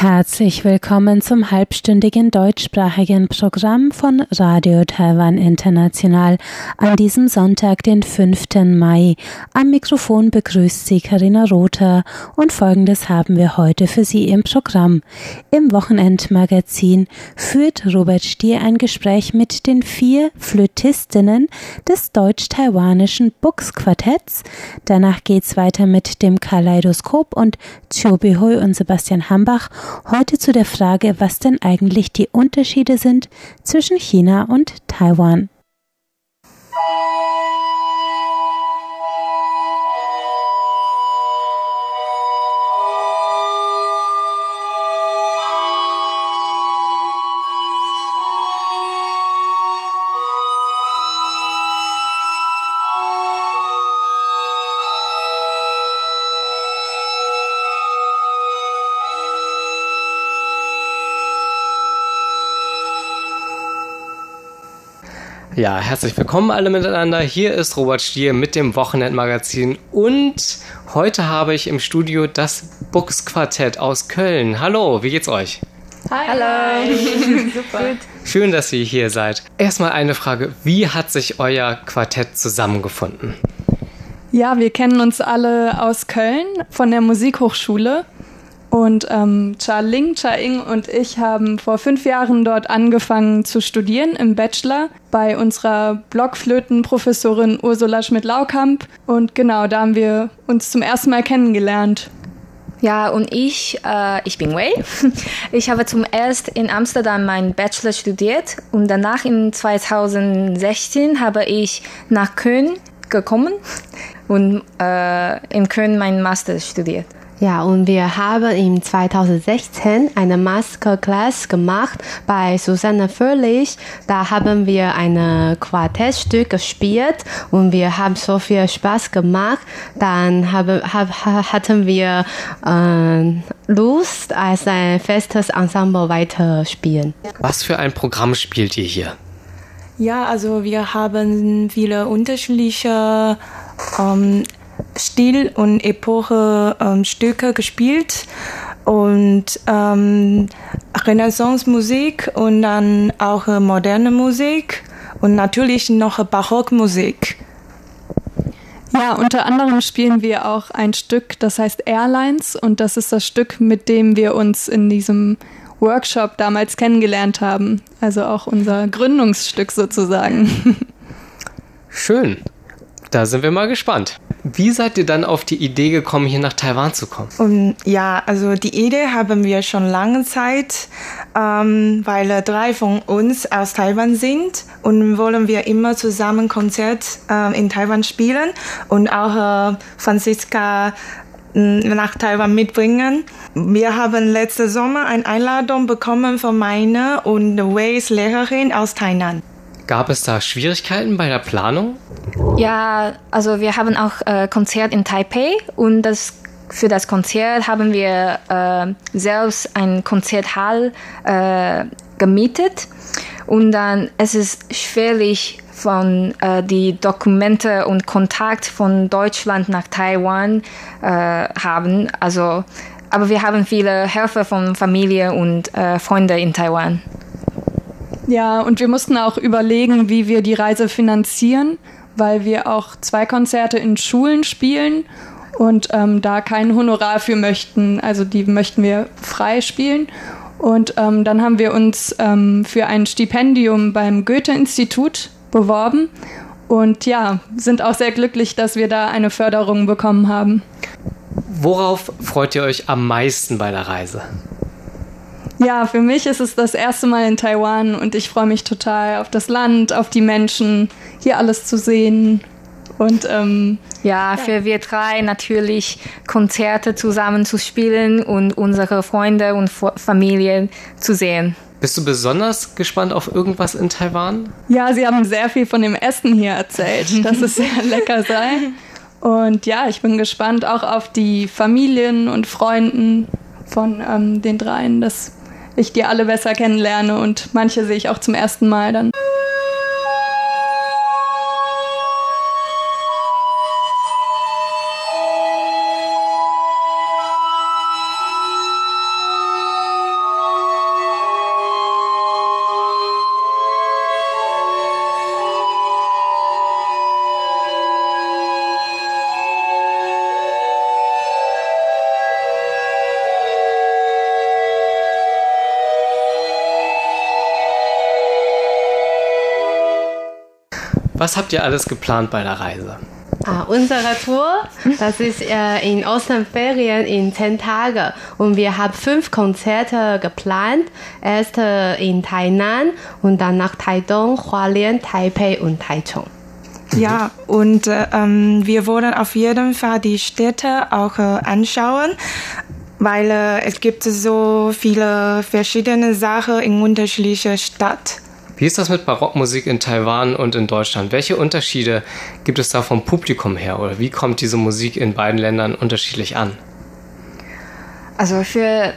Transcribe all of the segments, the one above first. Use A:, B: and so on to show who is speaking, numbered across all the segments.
A: Herzlich willkommen zum halbstündigen deutschsprachigen Programm von Radio Taiwan International an diesem Sonntag, den 5. Mai. Am Mikrofon begrüßt Sie Karina Rother und Folgendes haben wir heute für Sie im Programm. Im Wochenendmagazin führt Robert Stier ein Gespräch mit den vier Flötistinnen des deutsch-taiwanischen Bux Quartetts. Danach geht's weiter mit dem Kaleidoskop und Chiu Bihui und Sebastian Hambach Heute zu der Frage, was denn eigentlich die Unterschiede sind zwischen China und Taiwan.
B: Ja, herzlich willkommen alle miteinander. Hier ist Robert Stier mit dem Wochenendmagazin und heute habe ich im Studio das Bux Quartett aus Köln. Hallo, wie geht's euch?
C: Hi. Hallo.
B: Super. Schön, dass ihr hier seid. Erstmal eine Frage, wie hat sich euer Quartett zusammengefunden?
C: Ja, wir kennen uns alle aus Köln von der Musikhochschule und ähm, Cha Ling, Cha Ing und ich haben vor fünf Jahren dort angefangen zu studieren im Bachelor bei unserer Blockflötenprofessorin Ursula Schmidt-Laukamp. Und genau, da haben wir uns zum ersten Mal kennengelernt.
D: Ja, und ich, äh, ich bin Wei. Ich habe zum ersten in Amsterdam meinen Bachelor studiert und danach in 2016 habe ich nach Köln gekommen und äh, in Köln meinen Master studiert.
E: Ja, und wir haben im 2016 eine Masterclass gemacht bei Susanne Fröhlich. Da haben wir ein Quartettstück gespielt und wir haben so viel Spaß gemacht. Dann haben, hatten wir äh, Lust, als ein festes Ensemble weiterspielen.
B: Was für ein Programm spielt ihr hier?
C: Ja, also wir haben viele unterschiedliche ähm, Stil und Epoche ähm, Stücke gespielt und ähm, Renaissance-Musik und dann auch äh, moderne Musik und natürlich noch Barockmusik. Ja, unter anderem spielen wir auch ein Stück, das heißt Airlines und das ist das Stück, mit dem wir uns in diesem Workshop damals kennengelernt haben. Also auch unser Gründungsstück sozusagen.
B: Schön. Da sind wir mal gespannt. Wie seid ihr dann auf die Idee gekommen, hier nach Taiwan zu kommen?
C: Und ja, also die Idee haben wir schon lange Zeit, ähm, weil drei von uns aus Taiwan sind und wollen wir immer zusammen Konzert äh, in Taiwan spielen und auch äh, Franziska nach Taiwan mitbringen. Wir haben letzte Sommer eine Einladung bekommen von meiner und Ways Lehrerin aus Thailand.
B: Gab es da Schwierigkeiten bei der Planung?
D: Ja, also wir haben auch äh, Konzert in Taipei und das für das Konzert haben wir äh, selbst ein Konzerthall äh, gemietet und dann es ist schwierig von äh, die Dokumente und Kontakt von Deutschland nach Taiwan äh, haben. Also, aber wir haben viele Helfer von Familie und äh, Freunde in Taiwan.
C: Ja, und wir mussten auch überlegen, wie wir die Reise finanzieren, weil wir auch zwei Konzerte in Schulen spielen und ähm, da kein Honorar für möchten. Also die möchten wir frei spielen. Und ähm, dann haben wir uns ähm, für ein Stipendium beim Goethe-Institut beworben und ja, sind auch sehr glücklich, dass wir da eine Förderung bekommen haben.
B: Worauf freut ihr euch am meisten bei der Reise?
C: Ja, für mich ist es das erste Mal in Taiwan und ich freue mich total auf das Land, auf die Menschen, hier alles zu sehen. Und ähm,
D: ja, für wir drei natürlich Konzerte zusammen zu spielen und unsere Freunde und Familie zu sehen.
B: Bist du besonders gespannt auf irgendwas in Taiwan?
C: Ja, sie haben sehr viel von dem Essen hier erzählt, dass es sehr lecker sei. Und ja, ich bin gespannt auch auf die Familien und Freunden von ähm, den dreien. Das
F: ich die alle besser kennenlerne und manche sehe ich auch zum ersten Mal dann.
B: Habt ihr alles geplant bei der Reise?
E: Ah, unsere Tour, das ist äh, in Osternferien in zehn Tagen und wir haben fünf Konzerte geplant. Erst äh, in Tainan und dann nach Taidong, Hualien, Taipei und Taichung.
C: Ja, und äh, ähm, wir wollen auf jeden Fall die Städte auch äh, anschauen, weil äh, es gibt so viele verschiedene Sachen in unterschiedlichen Städten.
B: Wie ist das mit Barockmusik in Taiwan und in Deutschland? Welche Unterschiede gibt es da vom Publikum her oder wie kommt diese Musik in beiden Ländern unterschiedlich an?
D: Also für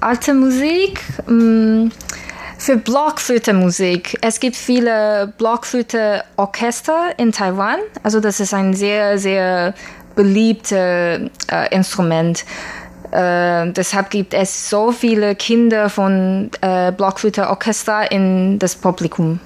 D: alte Musik, mm, für Blockflöte-Musik. Es gibt viele Blockflöte-Orchester in Taiwan. Also das ist ein sehr, sehr beliebtes äh, Instrument. Äh, deshalb gibt es so viele Kinder von äh, Blockflöte Orchester in das Publikum.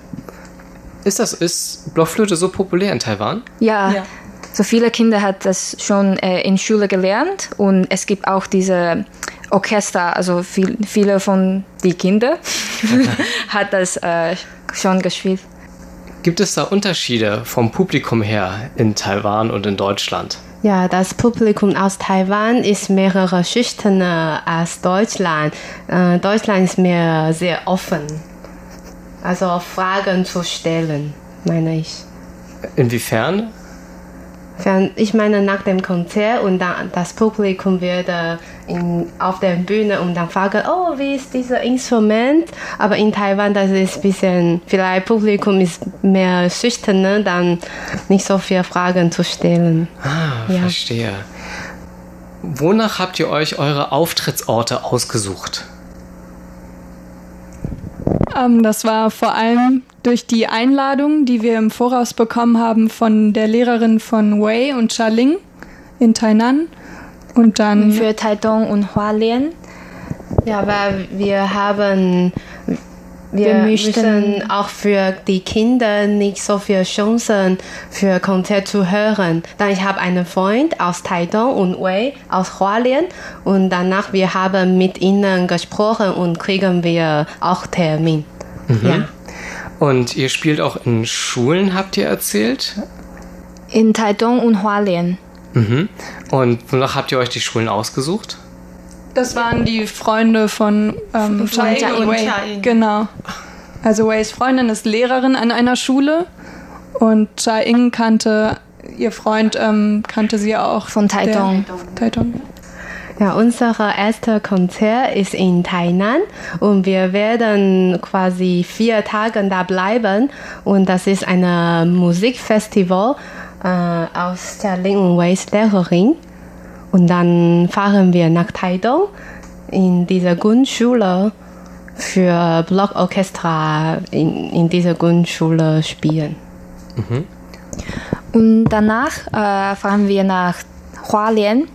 B: Ist das ist Blockflöte so populär in Taiwan?
D: Ja. ja. So viele Kinder hat das schon äh, in Schule gelernt und es gibt auch diese Orchester, also viel, viele von die Kinder hat das äh, schon gespielt.
B: Gibt es da Unterschiede vom Publikum her in Taiwan und in Deutschland?
E: Ja, das Publikum aus Taiwan ist mehrere schüchterner als Deutschland. Äh, Deutschland ist mehr sehr offen. Also Fragen zu stellen, meine ich.
B: Inwiefern?
E: Ich meine, nach dem Konzert und dann das Publikum wird in, auf der Bühne und dann fragen, oh, wie ist dieses Instrument? Aber in Taiwan, das ist ein bisschen, vielleicht Publikum ist mehr schüchtern, dann nicht so viele Fragen zu stellen.
B: Ah, ja. verstehe. Wonach habt ihr euch eure Auftrittsorte ausgesucht?
F: Ähm, das war vor allem durch die Einladung, die wir im Voraus bekommen haben von der Lehrerin von Wei und Chaling in Tainan. Und dann
D: für Taidong und Hualien.
E: Ja, weil wir haben wir, wir müssen auch für die Kinder nicht so viele Chancen für Konzert zu hören. Dann ich habe einen Freund aus Taidong und Wei aus Hualien und danach wir haben mit ihnen gesprochen und kriegen wir auch Termin.
B: Mhm. Ja. Und ihr spielt auch in Schulen, habt ihr erzählt?
D: In Taidong und Hualien.
B: Mhm. Und wonach habt ihr euch die Schulen ausgesucht?
F: Das waren die Freunde von, ähm, Chai und Wei. Genau. Also Ways Freundin ist Lehrerin an einer Schule und Chai Ing kannte, ihr Freund ähm, kannte sie auch.
D: Von Taidong.
F: Taidong.
E: Ja, unser erstes Konzert ist in Tainan und wir werden quasi vier Tage da bleiben und das ist ein Musikfestival äh, aus der Ling und Ways Lehrerin. Und dann fahren wir nach Taidong in dieser Grundschule für Blockorchestra in, in dieser Grundschule spielen.
D: Mhm. Und danach äh, fahren wir nach Hualien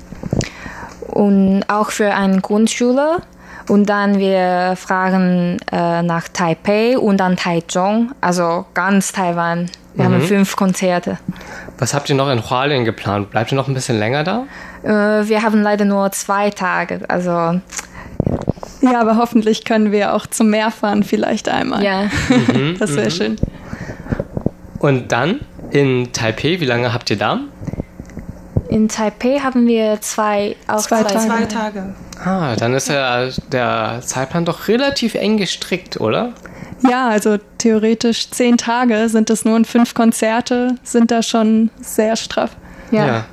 D: und auch für eine Grundschule. Und dann wir fragen äh, nach Taipei und dann Taichung, also ganz Taiwan. Wir mhm. haben fünf Konzerte.
B: Was habt ihr noch in Hualien geplant? Bleibt ihr noch ein bisschen länger da?
D: Äh, wir haben leider nur zwei Tage. Also
F: ja, aber hoffentlich können wir auch zum Meer fahren, vielleicht einmal.
D: Ja,
F: mhm, das wäre mhm. schön.
B: Und dann in Taipei, wie lange habt ihr da?
D: In Taipei haben wir zwei,
F: auch zwei, zwei, Tage. zwei Tage.
B: Ah, dann ist ja der Zeitplan doch relativ eng gestrickt, oder?
F: Ja, also theoretisch zehn Tage sind es nur und fünf Konzerte sind da schon sehr straff.
B: Ja. ja.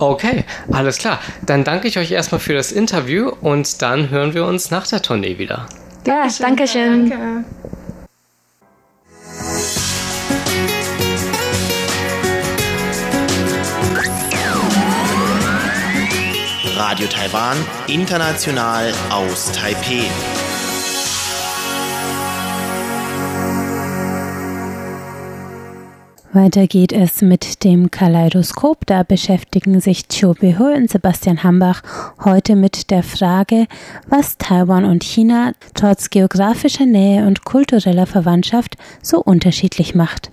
B: Okay, alles klar. Dann danke ich euch erstmal für das Interview und dann hören wir uns nach der Tournee wieder.
D: Ja, danke schön. Danke.
G: Radio Taiwan, international aus Taipei.
A: Weiter geht es mit dem Kaleidoskop. Da beschäftigen sich Chiu Behe und Sebastian Hambach heute mit der Frage, was Taiwan und China trotz geografischer Nähe und kultureller Verwandtschaft so unterschiedlich macht.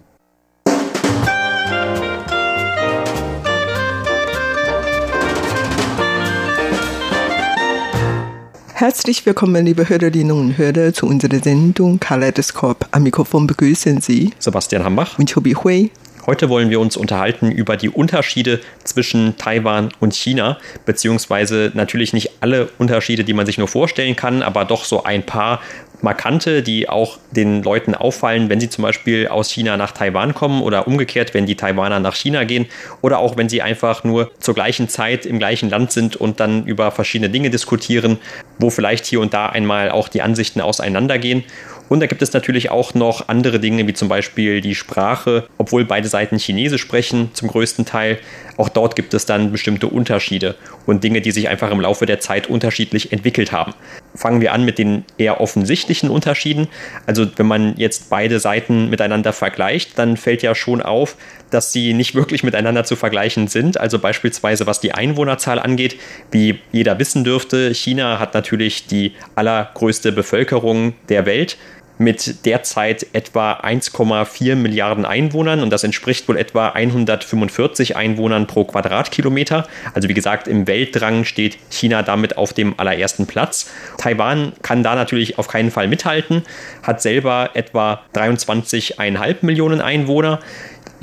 G: Herzlich willkommen, liebe Hörerinnen und Hörer, zu unserer Sendung Kaleidoskop. Am Mikrofon begrüßen Sie
H: Sebastian Hambach
G: und Chobi Hui.
H: Heute wollen wir uns unterhalten über die Unterschiede zwischen Taiwan und China, beziehungsweise natürlich nicht alle Unterschiede, die man sich nur vorstellen kann, aber doch so ein paar markante, die auch den Leuten auffallen, wenn sie zum Beispiel aus China nach Taiwan kommen oder umgekehrt, wenn die Taiwaner nach China gehen oder auch wenn sie einfach nur zur gleichen Zeit im gleichen Land sind und dann über verschiedene Dinge diskutieren, wo vielleicht hier und da einmal auch die Ansichten auseinandergehen. Und da gibt es natürlich auch noch andere Dinge, wie zum Beispiel die Sprache, obwohl beide Seiten Chinesisch sprechen, zum größten Teil. Auch dort gibt es dann bestimmte Unterschiede und Dinge, die sich einfach im Laufe der Zeit unterschiedlich entwickelt haben. Fangen wir an mit den eher offensichtlichen Unterschieden. Also wenn man jetzt beide Seiten miteinander vergleicht, dann fällt ja schon auf, dass sie nicht wirklich miteinander zu vergleichen sind. Also beispielsweise was die Einwohnerzahl angeht, wie jeder wissen dürfte, China hat natürlich die allergrößte Bevölkerung der Welt mit derzeit etwa 1,4 Milliarden Einwohnern und das entspricht wohl etwa 145 Einwohnern pro Quadratkilometer. Also wie gesagt, im Weltrang steht China damit auf dem allerersten Platz. Taiwan kann da natürlich auf keinen Fall mithalten, hat selber etwa 23,5 Millionen Einwohner.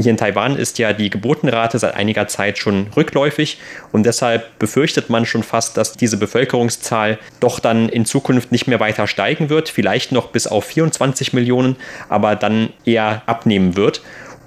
H: Hier in Taiwan ist ja die Geburtenrate seit einiger Zeit schon rückläufig und deshalb befürchtet man schon fast, dass diese Bevölkerungszahl doch dann in Zukunft nicht mehr weiter steigen wird, vielleicht noch bis auf 24 Millionen, aber dann eher abnehmen wird.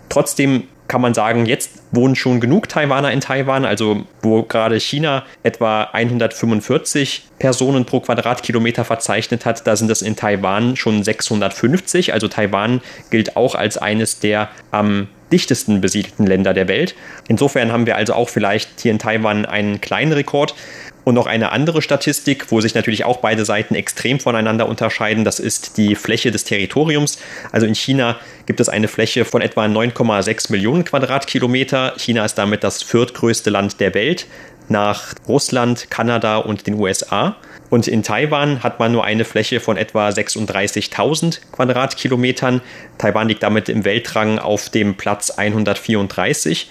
H: Trotzdem kann man sagen, jetzt wohnen schon genug Taiwaner in Taiwan, also wo gerade China etwa 145 Personen pro Quadratkilometer verzeichnet hat, da sind es in Taiwan schon 650. Also Taiwan gilt auch als eines der am dichtesten besiedelten Länder der Welt. Insofern haben wir also auch vielleicht hier in Taiwan einen kleinen Rekord. Und noch eine andere Statistik, wo sich natürlich auch beide Seiten extrem voneinander unterscheiden, das ist die Fläche des Territoriums. Also in China gibt es eine Fläche von etwa 9,6 Millionen Quadratkilometer. China ist damit das viertgrößte Land der Welt nach Russland, Kanada und den USA. Und in Taiwan hat man nur eine Fläche von etwa 36.000 Quadratkilometern. Taiwan liegt damit im Weltrang auf dem Platz 134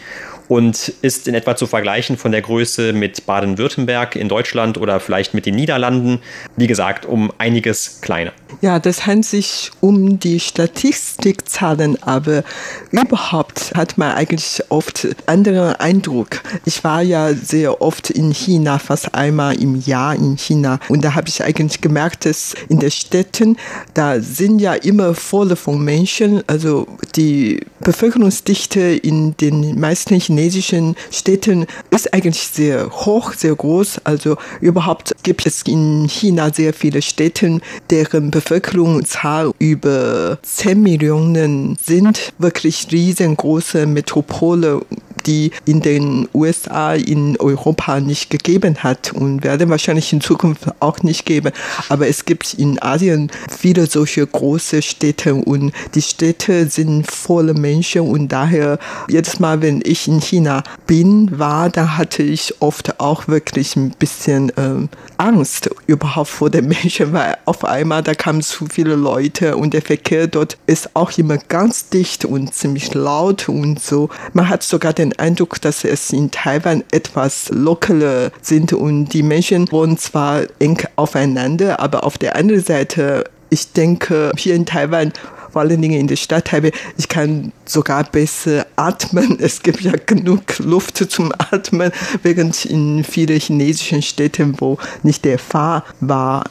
H: und ist in etwa zu vergleichen von der Größe mit Baden-Württemberg in Deutschland oder vielleicht mit den Niederlanden. Wie gesagt, um einiges kleiner.
G: Ja, das handelt sich um die Statistikzahlen, aber überhaupt hat man eigentlich oft anderen Eindruck. Ich war ja sehr oft in China, fast einmal im Jahr in China und da habe ich eigentlich gemerkt, dass in den Städten, da sind ja immer volle von Menschen, also die Bevölkerungsdichte in den meisten Chinesen chinesischen Städten ist eigentlich sehr hoch, sehr groß. Also überhaupt gibt es in China sehr viele Städte, deren Bevölkerungszahl über 10 Millionen sind. Wirklich riesengroße Metropole die in den USA, in Europa nicht gegeben hat und werden wahrscheinlich in Zukunft auch nicht geben. Aber es gibt in Asien viele solche große Städte und die Städte sind voller Menschen und daher jedes Mal, wenn ich in China bin, war, da hatte ich oft auch wirklich ein bisschen ähm, Angst überhaupt vor den Menschen, weil auf einmal da kamen zu viele Leute und der Verkehr dort ist auch immer ganz dicht und ziemlich laut und so. Man hat sogar den Eindruck, dass es in Taiwan etwas lockerer sind und die Menschen wohnen zwar eng aufeinander, aber auf der anderen Seite ich denke, hier in Taiwan vor allen Dingen in der Stadt Taipei, ich kann sogar besser atmen. Es gibt ja genug Luft zum Atmen, während in vielen chinesischen Städten, wo nicht der Fall war.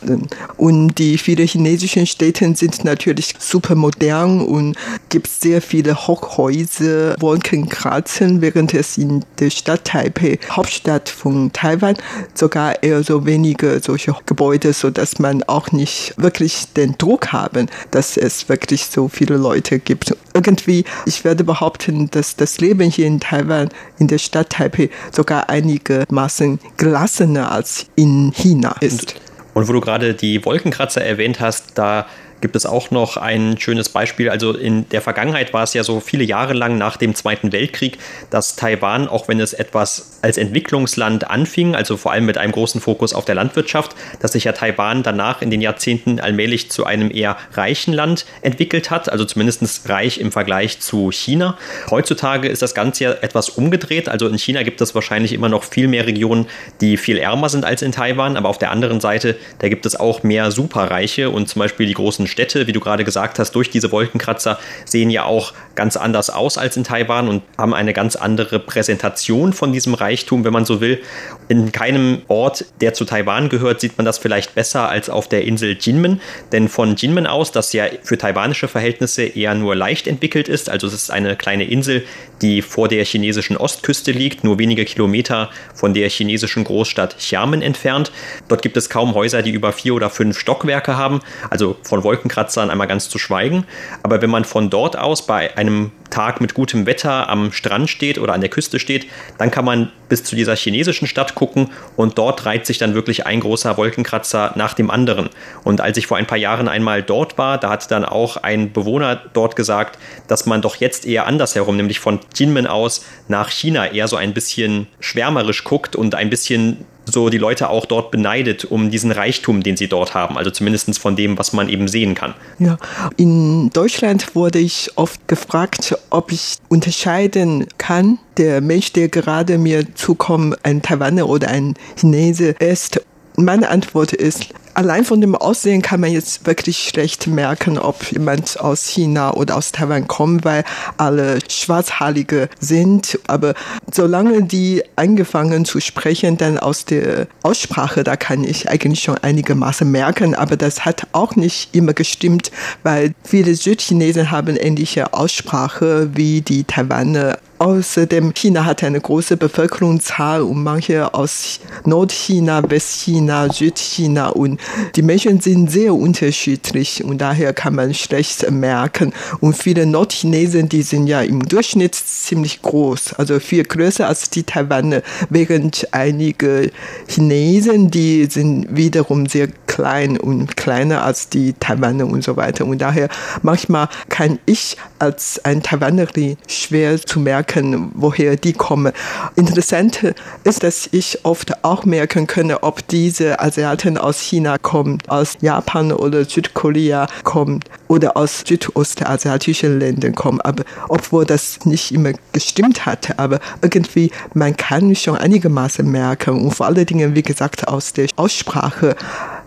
G: Und die vielen chinesischen Städte sind natürlich super modern und gibt sehr viele Hochhäuser, Wolkenkratzen, während es in der Stadt Taipei, Hauptstadt von Taiwan, sogar eher so wenige solche Gebäude, so dass man auch nicht wirklich den Druck haben, dass es wirklich so viele Leute gibt. Irgendwie, ich werde behaupten, dass das Leben hier in Taiwan, in der Stadt Taipei, sogar einigermaßen gelassener als in China ist.
H: Und, und wo du gerade die Wolkenkratzer erwähnt hast, da gibt es auch noch ein schönes Beispiel. Also in der Vergangenheit war es ja so viele Jahre lang nach dem Zweiten Weltkrieg, dass Taiwan, auch wenn es etwas als Entwicklungsland anfing, also vor allem mit einem großen Fokus auf der Landwirtschaft, dass sich ja Taiwan danach in den Jahrzehnten allmählich zu einem eher reichen Land entwickelt hat, also zumindest reich im Vergleich zu China. Heutzutage ist das Ganze ja etwas umgedreht. Also in China gibt es wahrscheinlich immer noch viel mehr Regionen, die viel ärmer sind als in Taiwan, aber auf der anderen Seite, da gibt es auch mehr Superreiche und zum Beispiel die großen Städte, wie du gerade gesagt hast, durch diese Wolkenkratzer sehen ja auch ganz anders aus als in Taiwan und haben eine ganz andere Präsentation von diesem Reichtum, wenn man so will. In keinem Ort, der zu Taiwan gehört, sieht man das vielleicht besser als auf der Insel Jinmen, denn von Jinmen aus, das ja für taiwanische Verhältnisse eher nur leicht entwickelt ist, also es ist eine kleine Insel, die vor der chinesischen Ostküste liegt, nur wenige Kilometer von der chinesischen Großstadt Xiamen entfernt. Dort gibt es kaum Häuser, die über vier oder fünf Stockwerke haben, also von Wolkenkratzern einmal ganz zu schweigen. Aber wenn man von dort aus bei einem Tag mit gutem Wetter am Strand steht oder an der Küste steht, dann kann man bis zu dieser chinesischen Stadt gucken und dort reiht sich dann wirklich ein großer Wolkenkratzer nach dem anderen. Und als ich vor ein paar Jahren einmal dort war, da hat dann auch ein Bewohner dort gesagt, dass man doch jetzt eher andersherum, nämlich von Jinmen aus nach China eher so ein bisschen schwärmerisch guckt und ein bisschen so die Leute auch dort beneidet um diesen Reichtum, den sie dort haben. Also zumindest von dem, was man eben sehen kann.
G: Ja, in Deutschland wurde ich oft gefragt, ob ich unterscheiden kann, der Mensch, der gerade mir zukommt, ein Taiwaner oder ein Chinese ist. Meine Antwort ist, allein von dem Aussehen kann man jetzt wirklich schlecht merken, ob jemand aus China oder aus Taiwan kommt, weil alle Schwarzhaarige sind. Aber solange die angefangen zu sprechen, dann aus der Aussprache, da kann ich eigentlich schon einigermaßen merken. Aber das hat auch nicht immer gestimmt, weil viele Südchinesen haben ähnliche Aussprache wie die Taiwaner Außerdem, China hat eine große Bevölkerungszahl und manche aus Nordchina, Westchina, Südchina und die Menschen sind sehr unterschiedlich und daher kann man schlecht merken. Und viele Nordchinesen, die sind ja im Durchschnitt ziemlich groß, also viel größer als die Taiwaner, während einige Chinesen, die sind wiederum sehr klein und kleiner als die Taiwaner und so weiter. Und daher manchmal kann ich als ein Taiwanerin schwer zu merken, woher die kommen. Interessant ist, dass ich oft auch merken kann, ob diese Asiaten aus China kommen, aus Japan oder Südkorea kommen oder aus südostasiatischen Ländern kommen. Aber obwohl das nicht immer gestimmt hat, aber irgendwie man kann schon einigermaßen merken und vor allen Dingen, wie gesagt, aus der Aussprache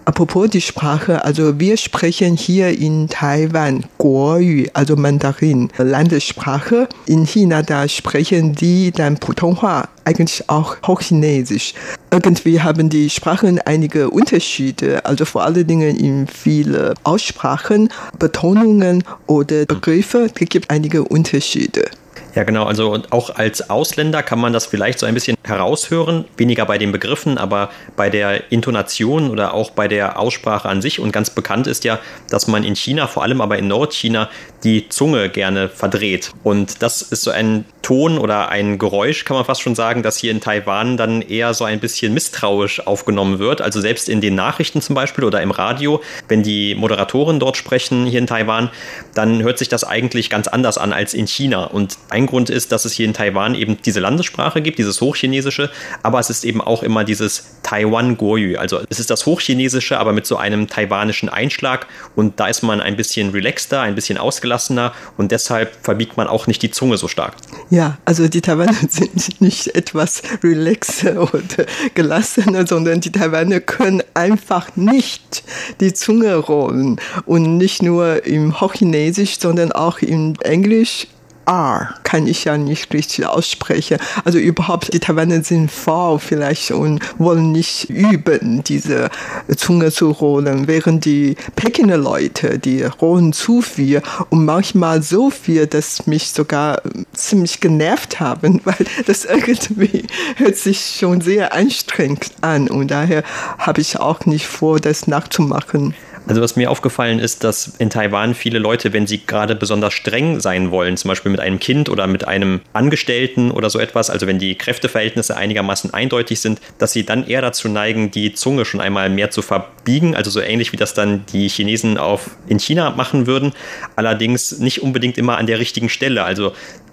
G: Apropos die Sprache, also wir sprechen hier in Taiwan Guoyu, also Mandarin, Landessprache. In China, da sprechen die dann Putonghua, eigentlich auch Hochchinesisch. Irgendwie haben die Sprachen einige Unterschiede, also vor allen Dingen in viele Aussprachen, Betonungen oder Begriffe, es gibt einige Unterschiede.
H: Ja, genau. Also auch als Ausländer kann man das vielleicht so ein bisschen heraushören. Weniger bei den Begriffen, aber bei der Intonation oder auch bei der Aussprache an sich. Und ganz bekannt ist ja, dass man in China, vor allem aber in Nordchina, die Zunge gerne verdreht. Und das ist so ein Ton oder ein Geräusch, kann man fast schon sagen, das hier in Taiwan dann eher so ein bisschen misstrauisch aufgenommen wird. Also selbst in den Nachrichten zum Beispiel oder im Radio, wenn die Moderatoren dort sprechen hier in Taiwan, dann hört sich das eigentlich ganz anders an als in China. Und ein Grund ist, dass es hier in Taiwan eben diese Landessprache gibt, dieses Hochchinesische, aber es ist eben auch immer dieses Taiwan Goyu. Also es ist das Hochchinesische, aber mit so einem taiwanischen Einschlag und da ist man ein bisschen relaxter, ein bisschen ausgelassener und deshalb verbiegt man auch nicht die Zunge so stark.
G: Ja, also die Taiwaner sind nicht etwas relaxer oder gelassener, sondern die Taiwaner können einfach nicht die Zunge rollen. Und nicht nur im Hochchinesisch, sondern auch im Englisch R kann ich ja nicht richtig aussprechen. Also überhaupt, die Taiwaner sind faul vielleicht und wollen nicht üben, diese Zunge zu rollen, während die Pekiner Leute, die rollen zu viel und manchmal so viel, dass mich sogar ziemlich genervt haben, weil das irgendwie hört sich schon sehr anstrengend an und daher habe ich auch nicht vor, das nachzumachen.
H: Also was mir aufgefallen ist, dass in Taiwan viele Leute, wenn sie gerade besonders streng sein wollen, zum Beispiel mit einem Kind oder mit einem Angestellten oder so etwas, also wenn die Kräfteverhältnisse einigermaßen eindeutig sind, dass sie dann eher dazu neigen, die Zunge schon einmal mehr zu verbiegen, also so ähnlich wie das dann die Chinesen auf in China machen würden, allerdings nicht unbedingt immer an der richtigen Stelle. Also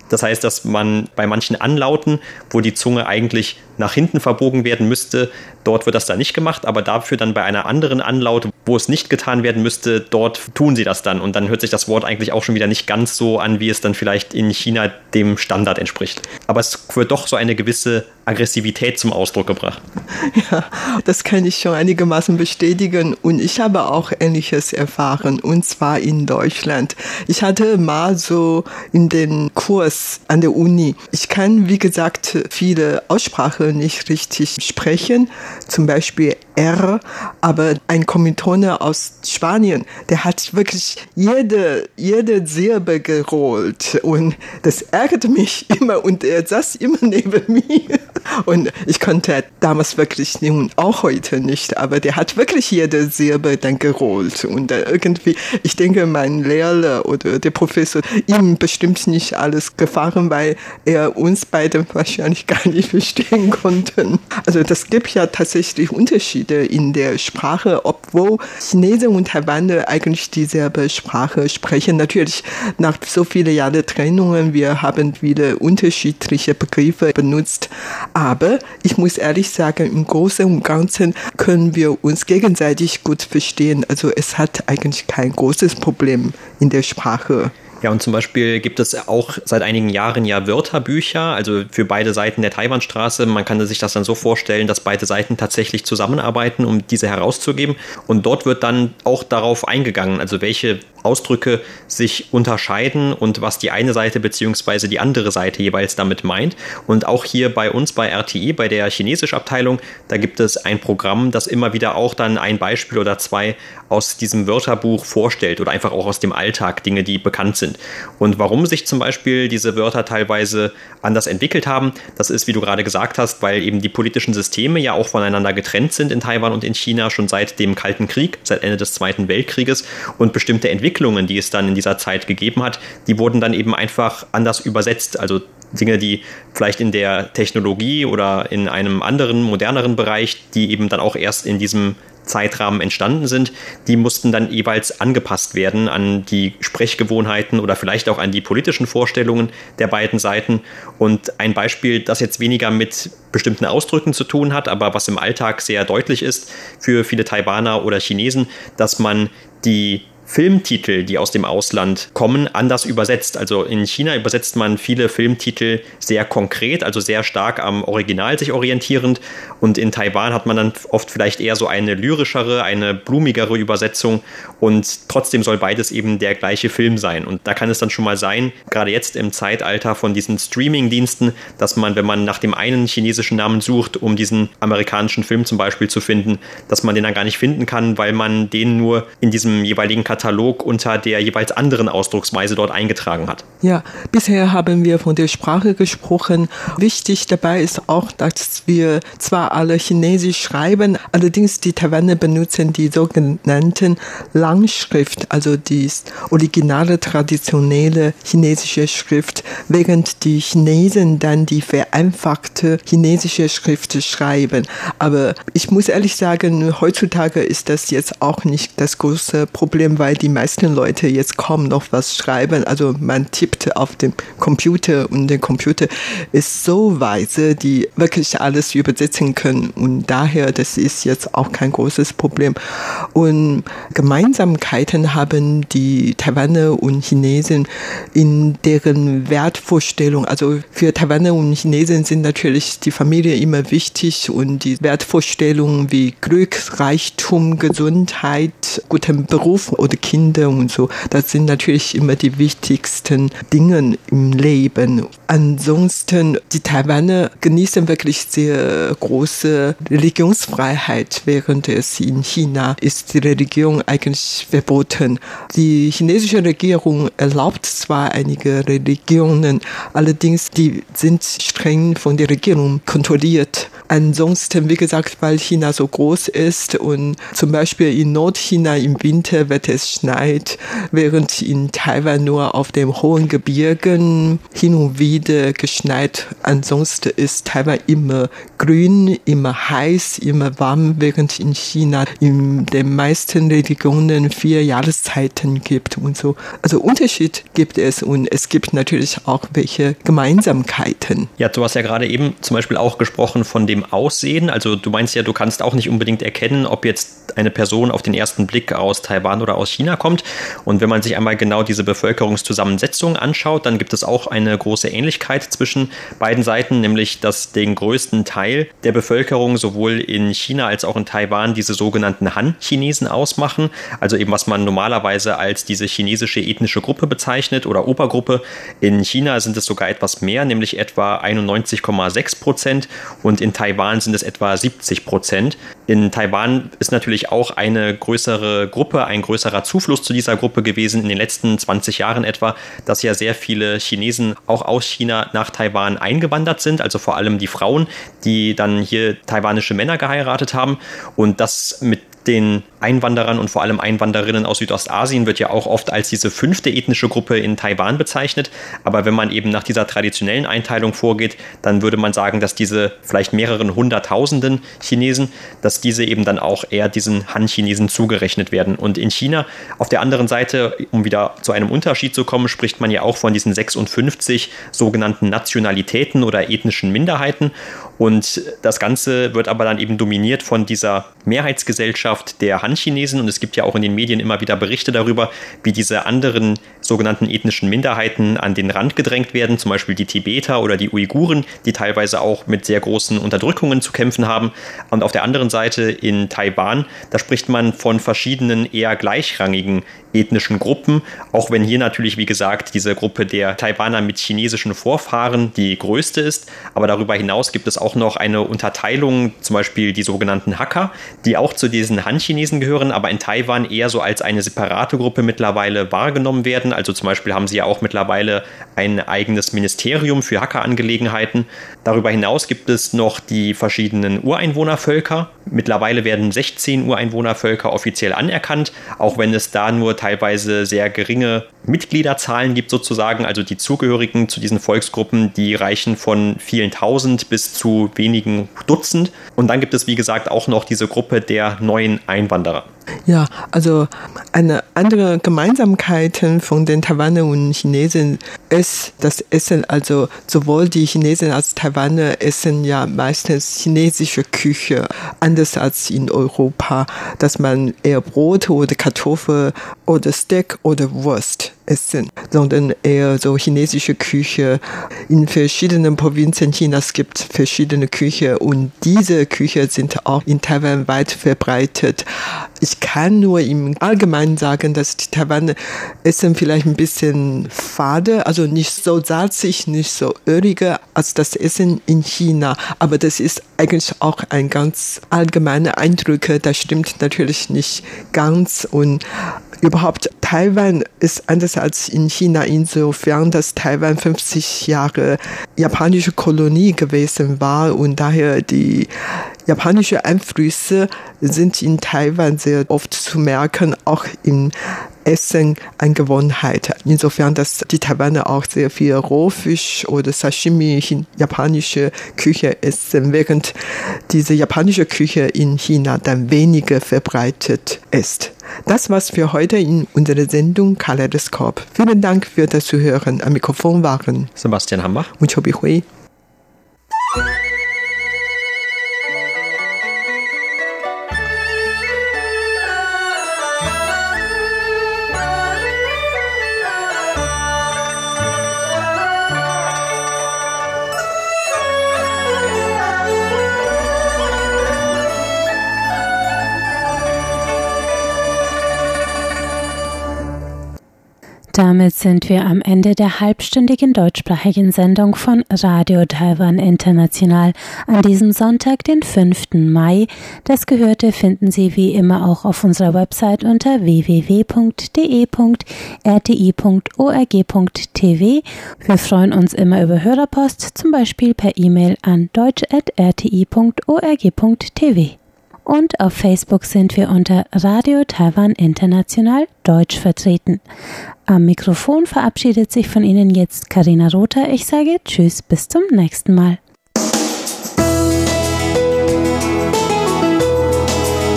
H: das heißt, dass man bei manchen Anlauten, wo die Zunge eigentlich nach hinten verbogen werden müsste. Dort wird das dann nicht gemacht, aber dafür dann bei einer anderen Anlaute, wo es nicht getan werden müsste, dort tun sie das dann. Und dann hört sich das Wort eigentlich auch schon wieder nicht ganz so an, wie es dann vielleicht in China dem Standard entspricht. Aber es wird doch so eine gewisse Aggressivität zum Ausdruck gebracht.
G: Ja, das kann ich schon einigermaßen bestätigen. Und ich habe auch Ähnliches erfahren, und zwar in Deutschland. Ich hatte mal so in den Kurs an der Uni. Ich kann, wie gesagt, viele Aussprachen nicht richtig sprechen, zum Beispiel R, aber ein Kommilitone aus Spanien, der hat wirklich jede, jede Silbe gerollt. Und das ärgerte mich immer und er saß immer neben mir. Und ich konnte damals wirklich nicht auch heute nicht, aber der hat wirklich jede Silbe dann gerollt. Und irgendwie, ich denke, mein Lehrer oder der Professor, ihm bestimmt nicht alles gefahren, weil er uns beide wahrscheinlich gar nicht verstehen konnten. Also das gibt ja tatsächlich Unterschiede in der Sprache, obwohl Chinesen und Taiwaner eigentlich dieselbe Sprache sprechen. Natürlich nach so vielen Jahren Trennungen, wir haben wieder unterschiedliche Begriffe benutzt. Aber ich muss ehrlich sagen, im Großen und Ganzen können wir uns gegenseitig gut verstehen. Also es hat eigentlich kein großes Problem in der Sprache.
H: Ja, und zum Beispiel gibt es auch seit einigen Jahren ja Wörterbücher, also für beide Seiten der Taiwanstraße. Man kann sich das dann so vorstellen, dass beide Seiten tatsächlich zusammenarbeiten, um diese herauszugeben. Und dort wird dann auch darauf eingegangen, also welche Ausdrücke sich unterscheiden und was die eine Seite bzw. die andere Seite jeweils damit meint. Und auch hier bei uns bei RTI, bei der chinesischen Abteilung, da gibt es ein Programm, das immer wieder auch dann ein Beispiel oder zwei aus diesem Wörterbuch vorstellt oder einfach auch aus dem Alltag Dinge, die bekannt sind. Und warum sich zum Beispiel diese Wörter teilweise anders entwickelt haben, das ist, wie du gerade gesagt hast, weil eben die politischen Systeme ja auch voneinander getrennt sind in Taiwan und in China schon seit dem Kalten Krieg, seit Ende des Zweiten Weltkrieges und bestimmte Entwicklungen Entwicklungen, die es dann in dieser Zeit gegeben hat, die wurden dann eben einfach anders übersetzt. Also Dinge, die vielleicht in der Technologie oder in einem anderen, moderneren Bereich, die eben dann auch erst in diesem Zeitrahmen entstanden sind, die mussten dann jeweils angepasst werden an die Sprechgewohnheiten oder vielleicht auch an die politischen Vorstellungen der beiden Seiten. Und ein Beispiel, das jetzt weniger mit bestimmten Ausdrücken zu tun hat, aber was im Alltag sehr deutlich ist für viele Taiwaner oder Chinesen, dass man die Filmtitel, die aus dem Ausland kommen, anders übersetzt. Also in China übersetzt man viele Filmtitel sehr konkret, also sehr stark am Original sich orientierend. Und in Taiwan hat man dann oft vielleicht eher so eine lyrischere, eine blumigere Übersetzung. Und trotzdem soll beides eben der gleiche Film sein. Und da kann es dann schon mal sein, gerade jetzt im Zeitalter von diesen Streaming-Diensten, dass man, wenn man nach dem einen chinesischen Namen sucht, um diesen amerikanischen Film zum Beispiel zu finden, dass man den dann gar nicht finden kann, weil man den nur in diesem jeweiligen Katalog Katalog unter der jeweils anderen Ausdrucksweise dort eingetragen hat.
G: Ja, bisher haben wir von der Sprache gesprochen. Wichtig dabei ist auch, dass wir zwar alle Chinesisch schreiben, allerdings die Taiwaner benutzen die sogenannten Langschrift, also die originale traditionelle chinesische Schrift, während die Chinesen dann die vereinfachte chinesische Schrift schreiben. Aber ich muss ehrlich sagen, heutzutage ist das jetzt auch nicht das große Problem, weil weil die meisten Leute jetzt kaum noch was schreiben. Also man tippt auf dem Computer und der Computer ist so weise, die wirklich alles übersetzen können. Und daher, das ist jetzt auch kein großes Problem. Und Gemeinsamkeiten haben die Taiwaner und Chinesen in deren Wertvorstellung. Also für Taiwaner und Chinesen sind natürlich die Familie immer wichtig und die Wertvorstellungen wie Glück, Reichtum, Gesundheit, guten Beruf oder Kinder und so. Das sind natürlich immer die wichtigsten Dinge im Leben. Ansonsten, die Taiwaner genießen wirklich sehr große Religionsfreiheit, während es in China ist die Religion eigentlich verboten. Die chinesische Regierung erlaubt zwar einige Religionen, allerdings die sind streng von der Regierung kontrolliert ansonsten, wie gesagt, weil China so groß ist und zum Beispiel in Nordchina im Winter wird es schneit, während in Taiwan nur auf dem hohen Gebirgen hin und wieder geschneit. Ansonsten ist Taiwan immer grün, immer heiß, immer warm, während in China in den meisten Regionen vier Jahreszeiten gibt und so. Also Unterschied gibt es und es gibt natürlich auch welche Gemeinsamkeiten.
H: Ja, du hast ja gerade eben zum Beispiel auch gesprochen von dem Aussehen. Also du meinst ja, du kannst auch nicht unbedingt erkennen, ob jetzt eine Person auf den ersten Blick aus Taiwan oder aus China kommt. Und wenn man sich einmal genau diese Bevölkerungszusammensetzung anschaut, dann gibt es auch eine große Ähnlichkeit zwischen beiden Seiten, nämlich dass den größten Teil der Bevölkerung sowohl in China als auch in Taiwan diese sogenannten Han-Chinesen ausmachen. Also eben was man normalerweise als diese chinesische ethnische Gruppe bezeichnet oder Obergruppe. In China sind es sogar etwas mehr, nämlich etwa 91,6 Prozent und in Taiwan sind es etwa 70 Prozent. In Taiwan ist natürlich auch eine größere Gruppe, ein größerer Zufluss zu dieser Gruppe gewesen in den letzten 20 Jahren etwa, dass ja sehr viele Chinesen auch aus China nach Taiwan eingewandert sind, also vor allem die Frauen, die dann hier taiwanische Männer geheiratet haben und das mit den Einwanderern und vor allem Einwanderinnen aus Südostasien wird ja auch oft als diese fünfte ethnische Gruppe in Taiwan bezeichnet. Aber wenn man eben nach dieser traditionellen Einteilung vorgeht, dann würde man sagen, dass diese vielleicht mehreren hunderttausenden Chinesen, dass diese eben dann auch eher diesen Han-Chinesen zugerechnet werden. Und in China auf der anderen Seite, um wieder zu einem Unterschied zu kommen, spricht man ja auch von diesen 56 sogenannten Nationalitäten oder ethnischen Minderheiten. Und das Ganze wird aber dann eben dominiert von dieser Mehrheitsgesellschaft der Han-Chinesen. Und es gibt ja auch in den Medien immer wieder Berichte darüber, wie diese anderen sogenannten ethnischen Minderheiten an den Rand gedrängt werden, zum Beispiel die Tibeter oder die Uiguren, die teilweise auch mit sehr großen Unterdrückungen zu kämpfen haben. Und auf der anderen Seite in Taiwan, da spricht man von verschiedenen eher gleichrangigen ethnischen Gruppen, auch wenn hier natürlich, wie gesagt, diese Gruppe der Taiwaner mit chinesischen Vorfahren die größte ist. Aber darüber hinaus gibt es auch noch eine Unterteilung, zum Beispiel die sogenannten Hakka, die auch zu diesen Han-Chinesen gehören, aber in Taiwan eher so als eine separate Gruppe mittlerweile wahrgenommen werden. Also zum Beispiel haben sie ja auch mittlerweile ein eigenes Ministerium für Hacker-Angelegenheiten. Darüber hinaus gibt es noch die verschiedenen Ureinwohnervölker. Mittlerweile werden 16 Ureinwohnervölker offiziell anerkannt, auch wenn es da nur teilweise sehr geringe Mitgliederzahlen gibt sozusagen. Also die Zugehörigen zu diesen Volksgruppen, die reichen von vielen tausend bis zu wenigen Dutzend. Und dann gibt es, wie gesagt, auch noch diese Gruppe der neuen Einwanderer.
G: Ja, also eine andere Gemeinsamkeit von den Taiwanern und Chinesen ist das Essen. Also sowohl die Chinesen als Taiwaner essen ja meistens chinesische Küche, anders als in Europa, dass man eher Brot oder Kartoffel oder Steak oder Wurst essen, sondern eher so chinesische Küche. In verschiedenen Provinzen Chinas gibt es verschiedene Küche und diese Küche sind auch in Taiwan weit verbreitet. Ich kann nur im Allgemeinen sagen, dass die Taiwaner essen vielleicht ein bisschen fade, also nicht so salzig, nicht so öliger als das Essen in China. Aber das ist eigentlich auch ein ganz allgemeiner Eindruck. Das stimmt natürlich nicht ganz und überhaupt Taiwan ist anders als in China insofern, dass Taiwan 50 Jahre japanische Kolonie gewesen war und daher die japanische Einflüsse sind in Taiwan sehr oft zu merken, auch im Essen eine Gewohnheit. Insofern, dass die Taiwaner auch sehr viel Rohfisch oder Sashimi in japanische Küche essen, während diese japanische Küche in China dann weniger verbreitet ist. Das war's für heute in unserer Sendung Kaleidoskop. Vielen Dank für das Zuhören. Am Mikrofon waren
H: Sebastian Hambach
G: und Chobi Hui.
A: Damit sind wir am Ende der halbstündigen deutschsprachigen Sendung von Radio Taiwan International an diesem Sonntag, den 5. Mai. Das Gehörte finden Sie wie immer auch auf unserer Website unter www.de.rti.org.tv. Wir freuen uns immer über Hörerpost, zum Beispiel per E-Mail an deutsch.rti.org.tv und auf Facebook sind wir unter Radio Taiwan International Deutsch vertreten. Am Mikrofon verabschiedet sich von Ihnen jetzt Karina Rother. Ich sage Tschüss, bis zum nächsten Mal.